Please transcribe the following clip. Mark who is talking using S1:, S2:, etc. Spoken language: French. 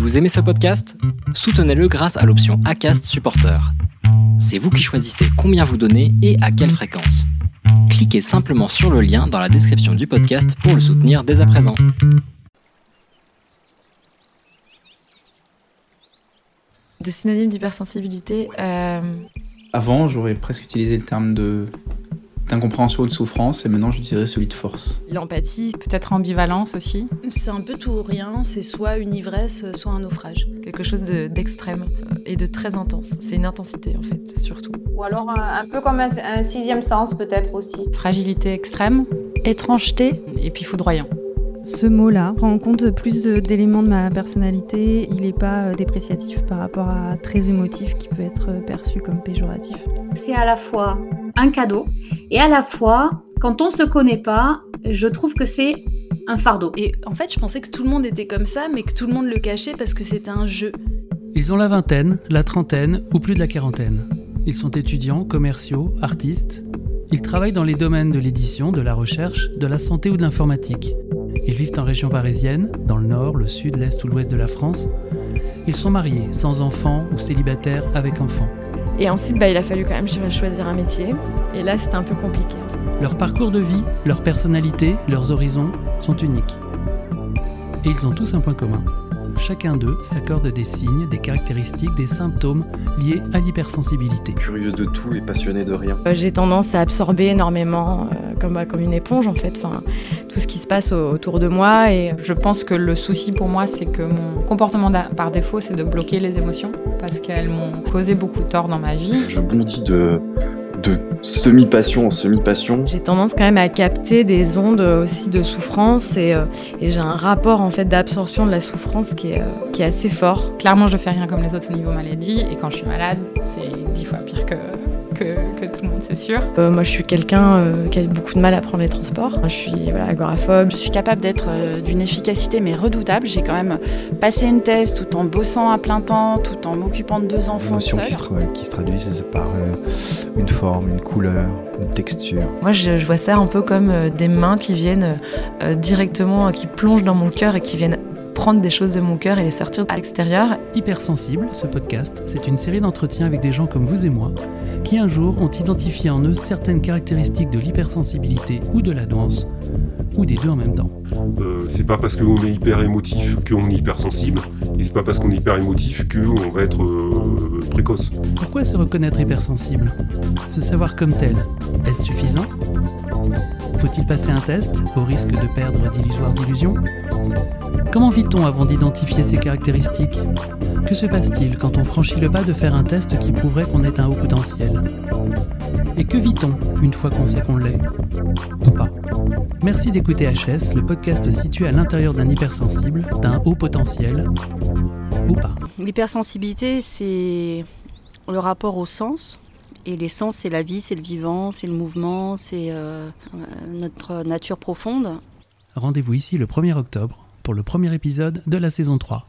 S1: Vous aimez ce podcast? Soutenez-le grâce à l'option ACAST Supporter. C'est vous qui choisissez combien vous donnez et à quelle fréquence. Cliquez simplement sur le lien dans la description du podcast pour le soutenir dès à présent.
S2: Des synonymes d'hypersensibilité. euh,
S3: Avant, j'aurais presque utilisé le terme de d'incompréhension ou de souffrance, et maintenant j'utiliserais celui de force.
S2: L'empathie,
S4: Peut-être ambivalence aussi.
S5: C'est un peu tout ou rien, c'est soit une ivresse, soit un naufrage.
S2: quelque chose de- d'extrême euh, et de très intense. C'est une intensité en fait, surtout.
S6: Ou alors un, un peu comme un, un sixième sens peut-être aussi.
S4: Fragilité extrême.
S7: Étrangeté,
S4: Et puis foudroyant.
S8: Ce mot-là prend en compte plus d'éléments de ma personnalité. Il n'est pas euh, dépréciatif par rapport à très émotif qui peut être euh, perçu comme péjoratif.
S7: c'est à la fois un cadeau et à la fois, quand on se connaît pas, je trouve que c'est un fardeau.
S5: Et en fait, je pensais que tout le monde était comme ça, mais que tout le monde le cachait parce que c'était un jeu.
S9: Ils ont la vingtaine, la trentaine ou plus de la quarantaine. Ils sont étudiants, commerciaux, artistes. Ils travaillent dans les domaines de l'édition, de la recherche, de la santé ou de l'informatique. Ils vivent en région parisienne, dans le nord, le sud, l'est ou l'ouest de la France. Ils sont mariés, sans enfants ou célibataires avec enfants.
S2: Et ensuite, bah, il a fallu quand même cho- choisir un métier. Et là, c'était un peu compliqué.
S9: Leur parcours de vie, leur personnalité, leurs horizons sont uniques. Et ils ont tous un point commun. Chacun d'eux s'accorde des signes, des caractéristiques, des symptômes liés à l'hypersensibilité.
S10: curieux de tout et passionné de rien.
S2: Euh, J'ai tendance à absorber énormément, euh, comme, bah, comme une éponge en fait, enfin, tout ce qui se passe au- autour de moi. Et
S4: Je pense que le souci pour moi, c'est que mon comportement par défaut, c'est de bloquer les émotions parce qu'elles m'ont causé beaucoup de tort dans ma vie.
S10: Je bondis de, de semi-passion en semi-passion.
S2: j'ai tendance quand même à capter des ondes euh, aussi de souffrance et, euh, et j'ai un rapport en fait d'absorption de la souffrance qui est, euh, qui est assez fort.
S4: Clairement, je fais rien comme les autres au niveau maladie et quand je suis malade, c'est dix fois pire que, c'est sûr.
S2: Euh, moi, je suis quelqu'un euh, qui a eu beaucoup de mal à prendre les transports. Je suis voilà, agoraphobe.
S11: Je suis capable d'être euh, d'une efficacité mais redoutable. J'ai quand même passé une thèse tout en bossant à plein temps, tout en m'occupant de deux enfants seuls.
S12: qui se, qui se traduisent par euh, une forme, une couleur, une texture.
S2: Moi, je, je vois ça un peu comme euh, des mains qui viennent euh, directement, euh, qui plongent dans mon cœur et qui viennent prendre des choses de mon cœur et les sortir à l'extérieur.
S9: Hypersensible, ce podcast, c'est une série d'entretiens avec des gens comme vous et moi, qui un jour ont identifié en eux certaines caractéristiques de l'hypersensibilité ou de la douance, ou des deux en même temps.
S13: Euh, c'est pas parce qu'on est hyper émotif qu'on est hypersensible, et c'est pas parce qu'on est hyper émotif qu'on va être euh, précoce.
S9: Pourquoi se reconnaître hypersensible? Se savoir comme tel, est-ce suffisant? Faut-il passer un test au risque de perdre d'illusoires illusions? Comment vit-on avant d'identifier ces caractéristiques? Que se passe-t-il quand on franchit le pas de faire un test qui prouverait qu'on est un haut potentiel Et que vit-on une fois qu'on sait qu'on l'est? Ou pas? Merci d'écouter HS, le podcast situé à l'intérieur d'un hypersensible, d'un haut potentiel, ou pas.
S11: L'hypersensibilité, c'est le rapport au sens. Et les sens, c'est la vie, c'est le vivant, c'est le mouvement, c'est euh, notre nature profonde.
S9: Rendez-vous ici le 1er octobre pour le premier épisode de la saison 3.